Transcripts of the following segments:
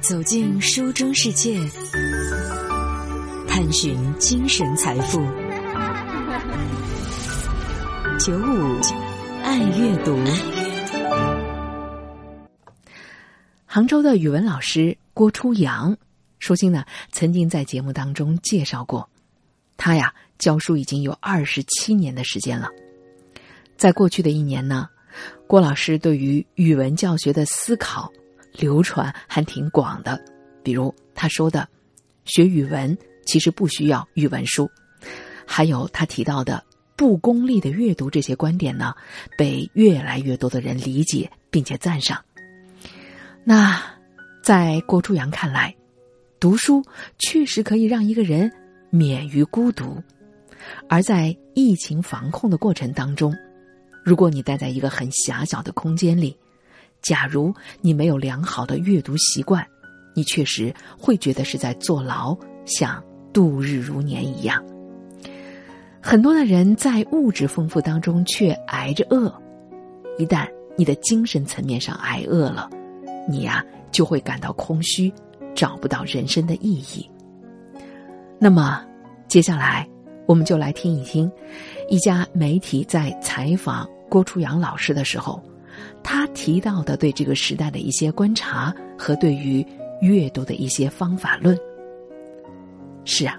走进书中世界，探寻精神财富。九五爱阅读。杭州的语文老师郭初阳，舒心呢曾经在节目当中介绍过，他呀教书已经有二十七年的时间了。在过去的一年呢，郭老师对于语文教学的思考。流传还挺广的，比如他说的，学语文其实不需要语文书，还有他提到的不功利的阅读这些观点呢，被越来越多的人理解并且赞赏。那在郭初阳看来，读书确实可以让一个人免于孤独，而在疫情防控的过程当中，如果你待在一个很狭小的空间里。假如你没有良好的阅读习惯，你确实会觉得是在坐牢，像度日如年一样。很多的人在物质丰富当中却挨着饿，一旦你的精神层面上挨饿了，你呀就会感到空虚，找不到人生的意义。那么，接下来我们就来听一听一家媒体在采访郭初阳老师的时候。他提到的对这个时代的一些观察和对于阅读的一些方法论。是啊，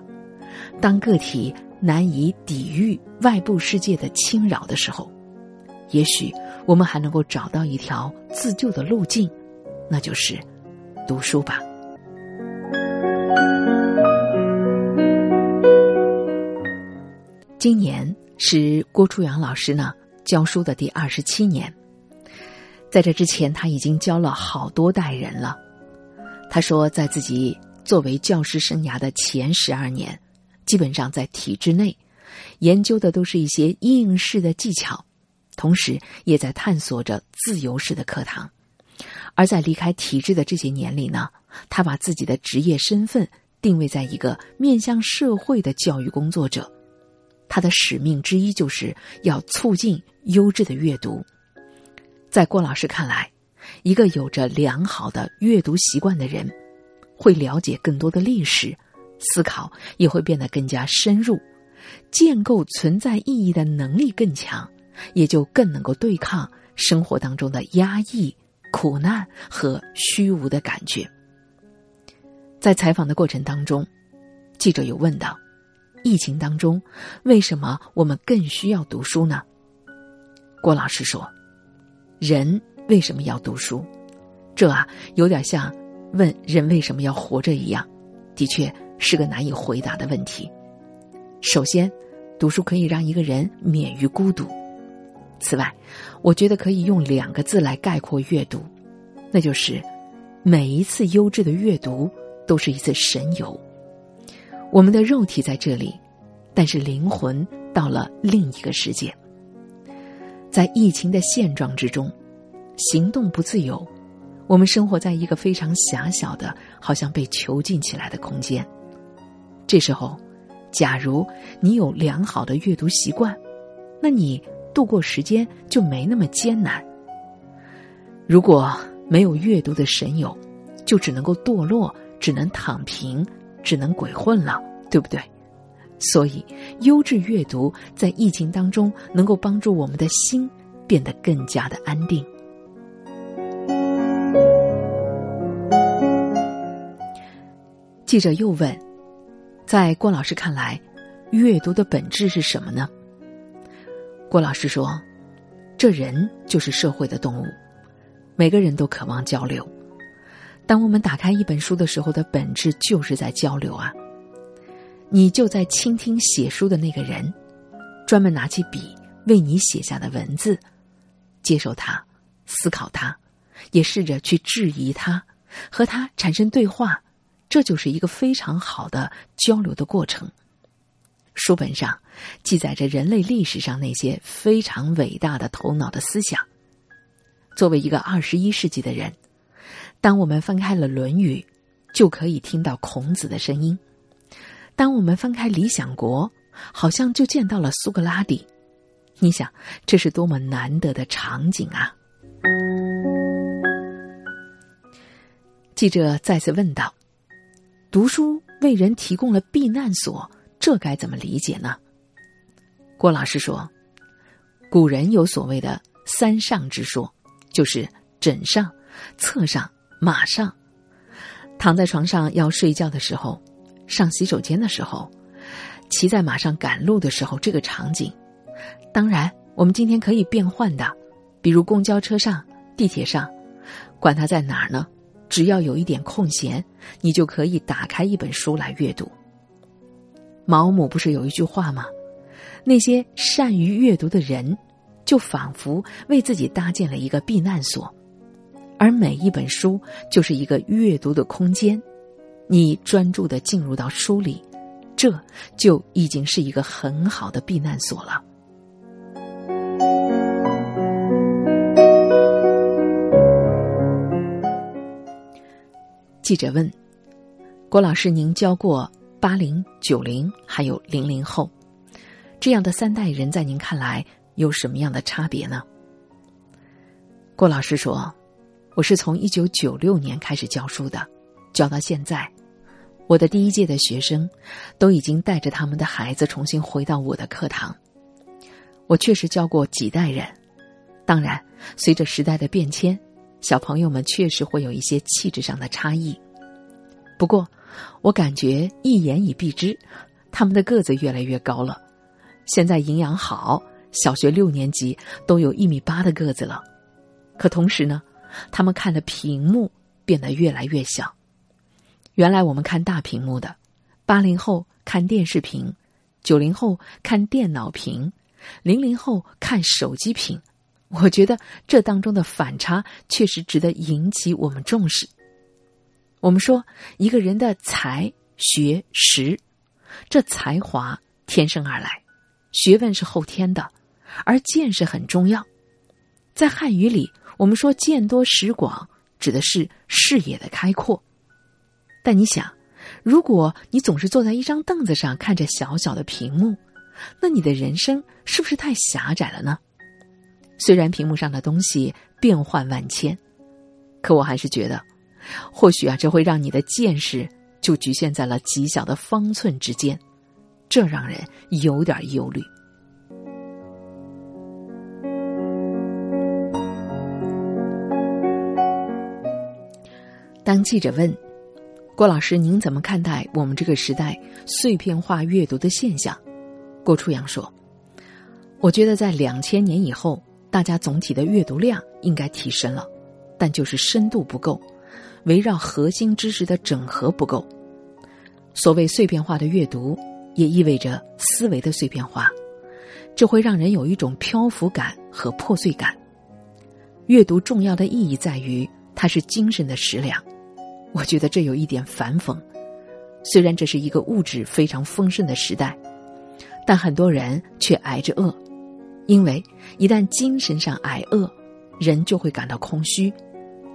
当个体难以抵御外部世界的侵扰的时候，也许我们还能够找到一条自救的路径，那就是读书吧。今年是郭初阳老师呢教书的第二十七年。在这之前，他已经教了好多代人了。他说，在自己作为教师生涯的前十二年，基本上在体制内研究的都是一些应试的技巧，同时也在探索着自由式的课堂。而在离开体制的这些年里呢，他把自己的职业身份定位在一个面向社会的教育工作者。他的使命之一就是要促进优质的阅读。在郭老师看来，一个有着良好的阅读习惯的人，会了解更多的历史，思考也会变得更加深入，建构存在意义的能力更强，也就更能够对抗生活当中的压抑、苦难和虚无的感觉。在采访的过程当中，记者有问到：疫情当中，为什么我们更需要读书呢？郭老师说。人为什么要读书？这啊，有点像问人为什么要活着一样，的确是个难以回答的问题。首先，读书可以让一个人免于孤独。此外，我觉得可以用两个字来概括阅读，那就是每一次优质的阅读都是一次神游。我们的肉体在这里，但是灵魂到了另一个世界。在疫情的现状之中，行动不自由，我们生活在一个非常狭小的，好像被囚禁起来的空间。这时候，假如你有良好的阅读习惯，那你度过时间就没那么艰难。如果没有阅读的神游，就只能够堕落，只能躺平，只能鬼混了，对不对？所以，优质阅读在疫情当中能够帮助我们的心变得更加的安定。记者又问：“在郭老师看来，阅读的本质是什么呢？”郭老师说：“这人就是社会的动物，每个人都渴望交流。当我们打开一本书的时候，的本质就是在交流啊。”你就在倾听写书的那个人，专门拿起笔为你写下的文字，接受它，思考它，也试着去质疑它，和他产生对话，这就是一个非常好的交流的过程。书本上记载着人类历史上那些非常伟大的头脑的思想。作为一个二十一世纪的人，当我们翻开了《论语》，就可以听到孔子的声音。当我们翻开《理想国》，好像就见到了苏格拉底。你想，这是多么难得的场景啊！记者再次问道：“读书为人提供了避难所，这该怎么理解呢？”郭老师说：“古人有所谓的三上之说，就是枕上、侧上、马上。躺在床上要睡觉的时候，上洗手间的时候，骑在马上赶路的时候，这个场景。当然，我们今天可以变换的，比如公交车上、地铁上，管它在哪儿呢？只要有一点空闲，你就可以打开一本书来阅读。毛姆不是有一句话吗？那些善于阅读的人，就仿佛为自己搭建了一个避难所，而每一本书就是一个阅读的空间。你专注的进入到书里，这就已经是一个很好的避难所了。记者问：“郭老师，您教过八零、九零还有零零后？”这样的三代人，在您看来有什么样的差别呢？郭老师说：“我是从一九九六年开始教书的，教到现在，我的第一届的学生都已经带着他们的孩子重新回到我的课堂。我确实教过几代人，当然，随着时代的变迁，小朋友们确实会有一些气质上的差异。不过，我感觉一言以蔽之，他们的个子越来越高了。”现在营养好，小学六年级都有一米八的个子了。可同时呢，他们看的屏幕变得越来越小。原来我们看大屏幕的，八零后看电视屏，九零后看电脑屏，零零后看手机屏。我觉得这当中的反差确实值得引起我们重视。我们说一个人的才学识，这才华天生而来。学问是后天的，而见识很重要。在汉语里，我们说“见多识广”，指的是视野的开阔。但你想，如果你总是坐在一张凳子上看着小小的屏幕，那你的人生是不是太狭窄了呢？虽然屏幕上的东西变幻万千，可我还是觉得，或许啊，这会让你的见识就局限在了极小的方寸之间。这让人有点忧虑。当记者问郭老师：“您怎么看待我们这个时代碎片化阅读的现象？”郭初阳说：“我觉得在两千年以后，大家总体的阅读量应该提升了，但就是深度不够，围绕核心知识的整合不够。所谓碎片化的阅读。”也意味着思维的碎片化，这会让人有一种漂浮感和破碎感。阅读重要的意义在于它是精神的食粮，我觉得这有一点反讽。虽然这是一个物质非常丰盛的时代，但很多人却挨着饿，因为一旦精神上挨饿，人就会感到空虚，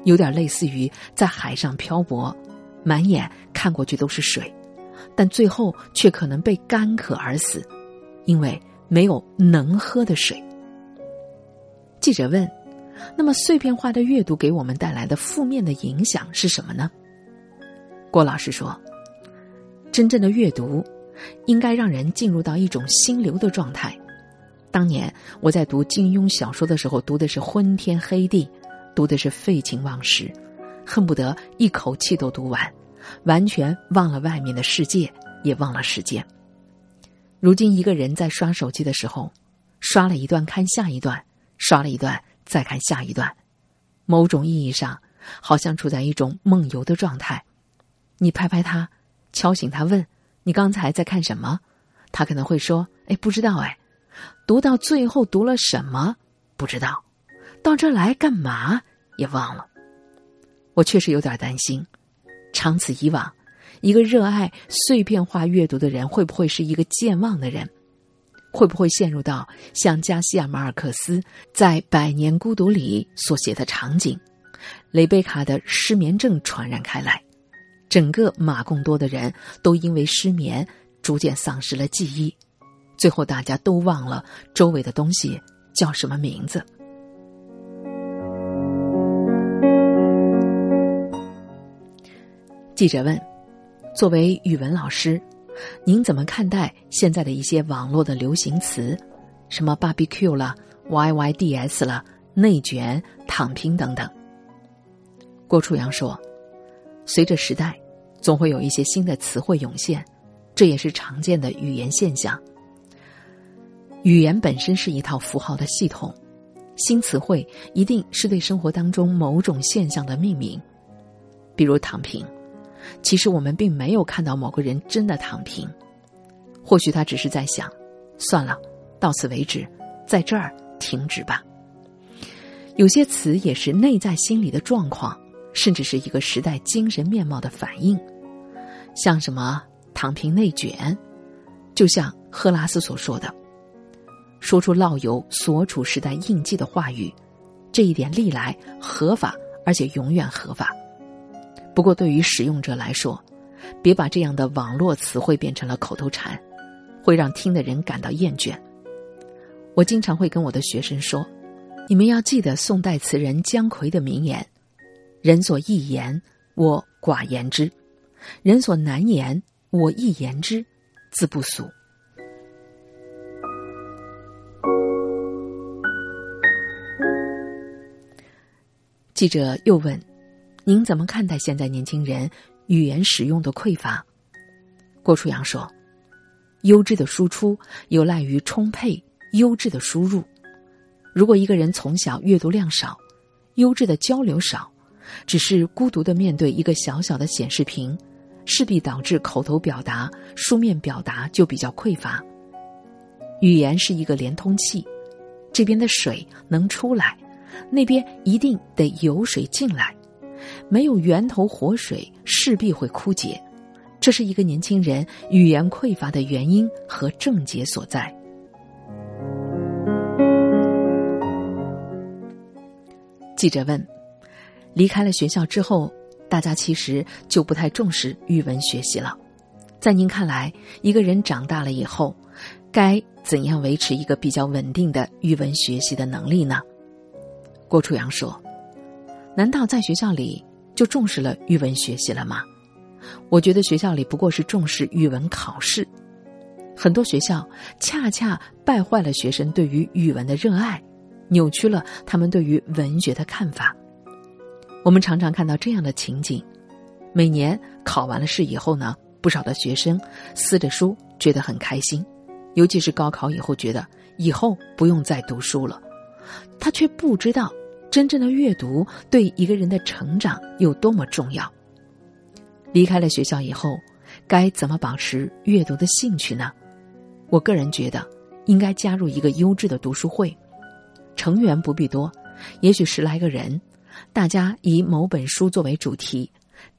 有点类似于在海上漂泊，满眼看过去都是水。但最后却可能被干渴而死，因为没有能喝的水。记者问：“那么碎片化的阅读给我们带来的负面的影响是什么呢？”郭老师说：“真正的阅读，应该让人进入到一种心流的状态。当年我在读金庸小说的时候，读的是昏天黑地，读的是废寝忘食，恨不得一口气都读完。”完全忘了外面的世界，也忘了时间。如今一个人在刷手机的时候，刷了一段看下一段，刷了一段再看下一段，某种意义上好像处在一种梦游的状态。你拍拍他，敲醒他，问你刚才在看什么？他可能会说：“哎，不知道。”哎，读到最后读了什么？不知道。到这来干嘛？也忘了。我确实有点担心。长此以往，一个热爱碎片化阅读的人会不会是一个健忘的人？会不会陷入到像加西亚·马尔克斯在《百年孤独》里所写的场景？雷贝卡的失眠症传染开来，整个马贡多的人都因为失眠逐渐丧失了记忆，最后大家都忘了周围的东西叫什么名字。记者问：“作为语文老师，您怎么看待现在的一些网络的流行词，什么 ‘barbecue’ 了、‘yyds’ 了、内卷、躺平等等？”郭初阳说：“随着时代，总会有一些新的词汇涌现，这也是常见的语言现象。语言本身是一套符号的系统，新词汇一定是对生活当中某种现象的命名。比如躺平，其实我们并没有看到某个人真的躺平，或许他只是在想：算了，到此为止，在这儿停止吧。有些词也是内在心理的状况。”甚至是一个时代精神面貌的反应，像什么躺平内卷，就像赫拉斯所说的，说出烙有所处时代印记的话语，这一点历来合法，而且永远合法。不过，对于使用者来说，别把这样的网络词汇变成了口头禅，会让听的人感到厌倦。我经常会跟我的学生说，你们要记得宋代词人姜夔的名言。人所易言，我寡言之；人所难言，我易言之，自不俗。记者又问：“您怎么看待现在年轻人语言使用的匮乏？”郭初阳说：“优质的输出有赖于充沛优质的输入。如果一个人从小阅读量少，优质的交流少。”只是孤独的面对一个小小的显示屏，势必导致口头表达、书面表达就比较匮乏。语言是一个连通器，这边的水能出来，那边一定得有水进来。没有源头活水，势必会枯竭。这是一个年轻人语言匮乏的原因和症结所在。记者问。离开了学校之后，大家其实就不太重视语文学习了。在您看来，一个人长大了以后，该怎样维持一个比较稳定的语文学习的能力呢？郭初阳说：“难道在学校里就重视了语文学习了吗？我觉得学校里不过是重视语文考试，很多学校恰恰败坏了学生对于语文的热爱，扭曲了他们对于文学的看法。”我们常常看到这样的情景：每年考完了试以后呢，不少的学生撕着书，觉得很开心；尤其是高考以后，觉得以后不用再读书了。他却不知道，真正的阅读对一个人的成长有多么重要。离开了学校以后，该怎么保持阅读的兴趣呢？我个人觉得，应该加入一个优质的读书会，成员不必多，也许十来个人。大家以某本书作为主题，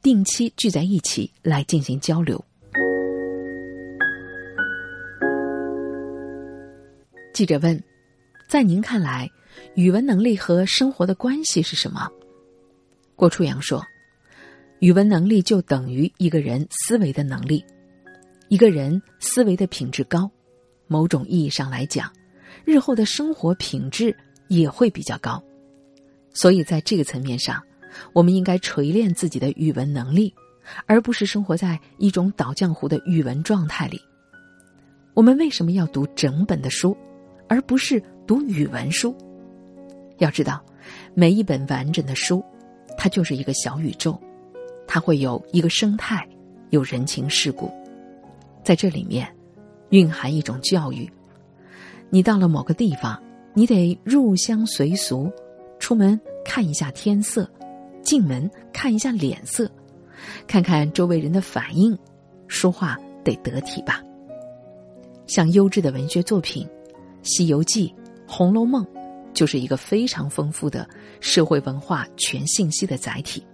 定期聚在一起来进行交流。记者问：“在您看来，语文能力和生活的关系是什么？”郭初阳说：“语文能力就等于一个人思维的能力。一个人思维的品质高，某种意义上来讲，日后的生活品质也会比较高。”所以，在这个层面上，我们应该锤炼自己的语文能力，而不是生活在一种倒浆糊的语文状态里。我们为什么要读整本的书，而不是读语文书？要知道，每一本完整的书，它就是一个小宇宙，它会有一个生态，有人情世故，在这里面，蕴含一种教育。你到了某个地方，你得入乡随俗。出门看一下天色，进门看一下脸色，看看周围人的反应，说话得得体吧。像优质的文学作品，《西游记》《红楼梦》，就是一个非常丰富的社会文化全信息的载体。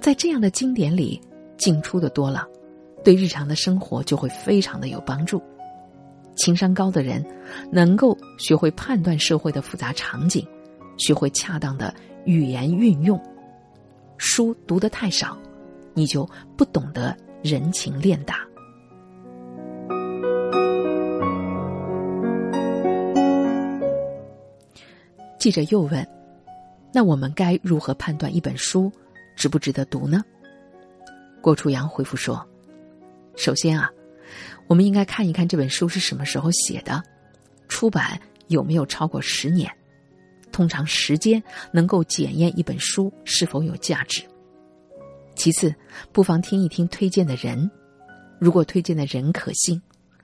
在这样的经典里，进出的多了，对日常的生活就会非常的有帮助。情商高的人，能够学会判断社会的复杂场景。学会恰当的语言运用，书读得太少，你就不懂得人情练达。记者又问：“那我们该如何判断一本书值不值得读呢？”郭初阳回复说：“首先啊，我们应该看一看这本书是什么时候写的，出版有没有超过十年。通常时间能够检验一本书是否有价值。其次，不妨听一听推荐的人，如果推荐的人可信，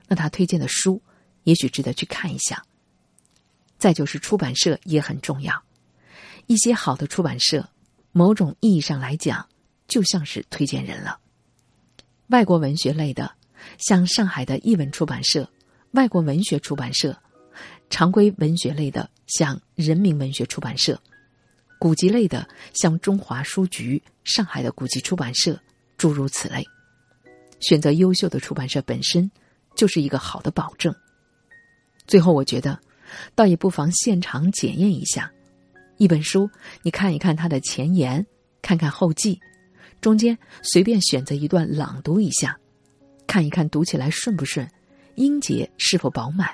那他推荐的书也许值得去看一下。再就是出版社也很重要，一些好的出版社，某种意义上来讲。”就像是推荐人了。外国文学类的，像上海的译文出版社、外国文学出版社；常规文学类的，像人民文学出版社；古籍类的，像中华书局、上海的古籍出版社，诸如此类。选择优秀的出版社本身就是一个好的保证。最后，我觉得，倒也不妨现场检验一下一本书，你看一看它的前言，看看后记。中间随便选择一段朗读一下，看一看读起来顺不顺，音节是否饱满，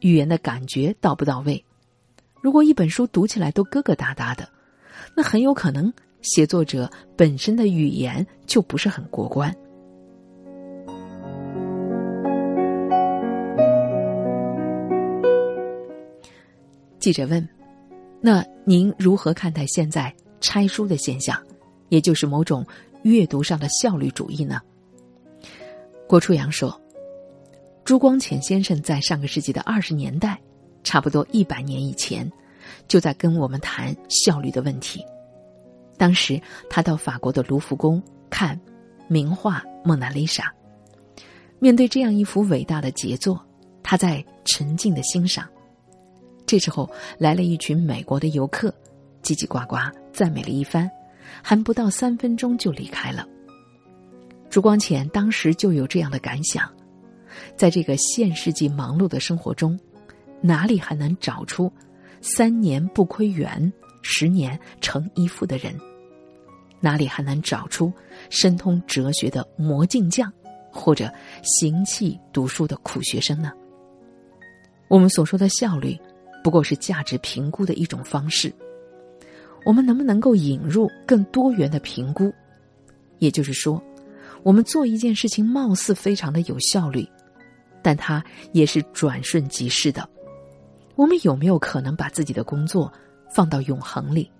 语言的感觉到不到位。如果一本书读起来都疙疙瘩瘩的，那很有可能写作者本身的语言就不是很过关。记者问：“那您如何看待现在拆书的现象，也就是某种？”阅读上的效率主义呢？郭初阳说：“朱光潜先生在上个世纪的二十年代，差不多一百年以前，就在跟我们谈效率的问题。当时他到法国的卢浮宫看名画《蒙娜丽莎》，面对这样一幅伟大的杰作，他在沉静的欣赏。这时候来了一群美国的游客，叽叽呱呱赞美了一番。”还不到三分钟就离开了。朱光潜当时就有这样的感想：在这个现世纪忙碌的生活中，哪里还能找出三年不亏元、十年成一富的人？哪里还能找出深通哲学的魔镜匠，或者行气读书的苦学生呢？我们所说的效率，不过是价值评估的一种方式。我们能不能够引入更多元的评估？也就是说，我们做一件事情貌似非常的有效率，但它也是转瞬即逝的。我们有没有可能把自己的工作放到永恒里？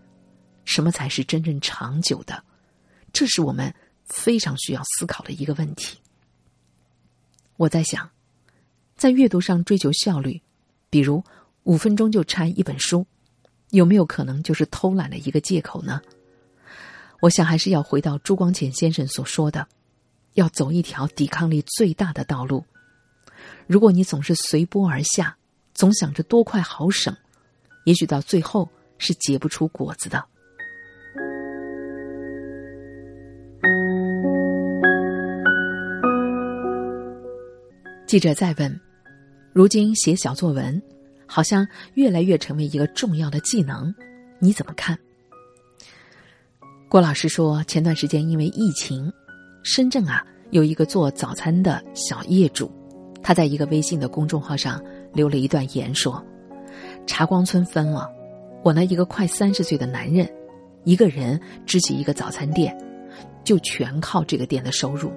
什么才是真正长久的？这是我们非常需要思考的一个问题。我在想，在阅读上追求效率，比如五分钟就拆一本书。有没有可能就是偷懒的一个借口呢？我想还是要回到朱光潜先生所说的，要走一条抵抗力最大的道路。如果你总是随波而下，总想着多快好省，也许到最后是结不出果子的。记者再问：如今写小作文？好像越来越成为一个重要的技能，你怎么看？郭老师说，前段时间因为疫情，深圳啊有一个做早餐的小业主，他在一个微信的公众号上留了一段言说：“茶光村分了，我那一个快三十岁的男人，一个人支起一个早餐店，就全靠这个店的收入，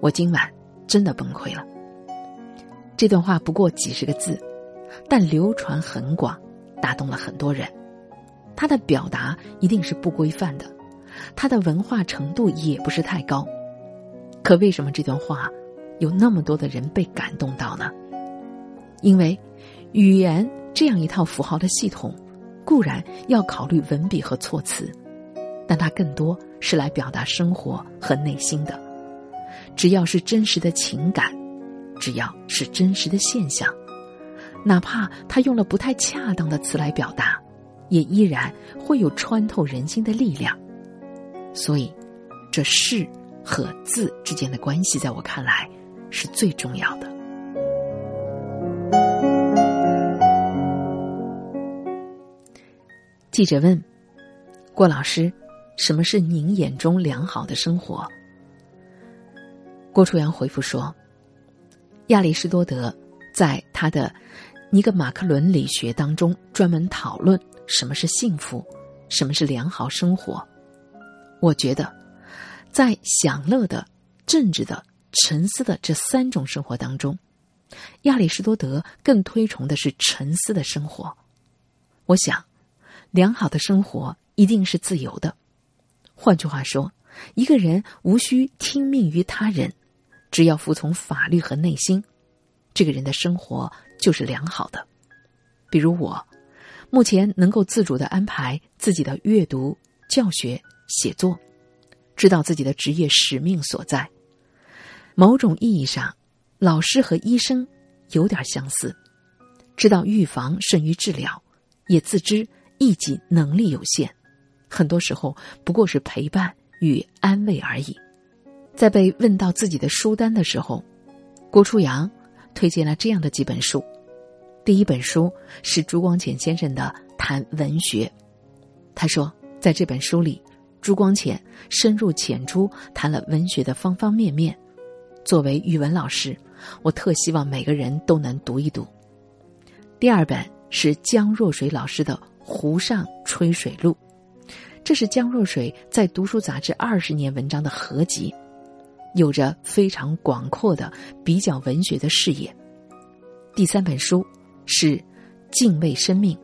我今晚真的崩溃了。”这段话不过几十个字。但流传很广，打动了很多人。他的表达一定是不规范的，他的文化程度也不是太高。可为什么这段话有那么多的人被感动到呢？因为语言这样一套符号的系统，固然要考虑文笔和措辞，但它更多是来表达生活和内心的。只要是真实的情感，只要是真实的现象。哪怕他用了不太恰当的词来表达，也依然会有穿透人心的力量。所以，这事和字之间的关系，在我看来是最重要的。记者问郭老师：“什么是您眼中良好的生活？”郭初阳回复说：“亚里士多德在他的。”尼格马克伦理学当中专门讨论什么是幸福，什么是良好生活。我觉得，在享乐的政治的、沉思的这三种生活当中，亚里士多德更推崇的是沉思的生活。我想，良好的生活一定是自由的。换句话说，一个人无需听命于他人，只要服从法律和内心，这个人的生活就是良好的。比如我，目前能够自主的安排自己的阅读、教学、写作，知道自己的职业使命所在。某种意义上，老师和医生有点相似，知道预防胜于治疗。也自知一己能力有限，很多时候不过是陪伴与安慰而已。在被问到自己的书单的时候，郭初阳推荐了这样的几本书。第一本书是朱光潜先生的《谈文学》，他说，在这本书里，朱光潜深入浅出谈了文学的方方面面。作为语文老师，我特希望每个人都能读一读。第二本。是江若水老师的《湖上吹水录》，这是江若水在读书杂志二十年文章的合集，有着非常广阔的比较文学的视野。第三本书是《敬畏生命》，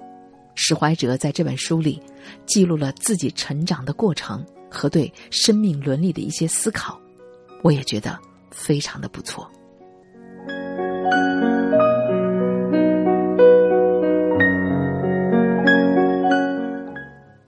史怀哲在这本书里记录了自己成长的过程和对生命伦理的一些思考，我也觉得非常的不错。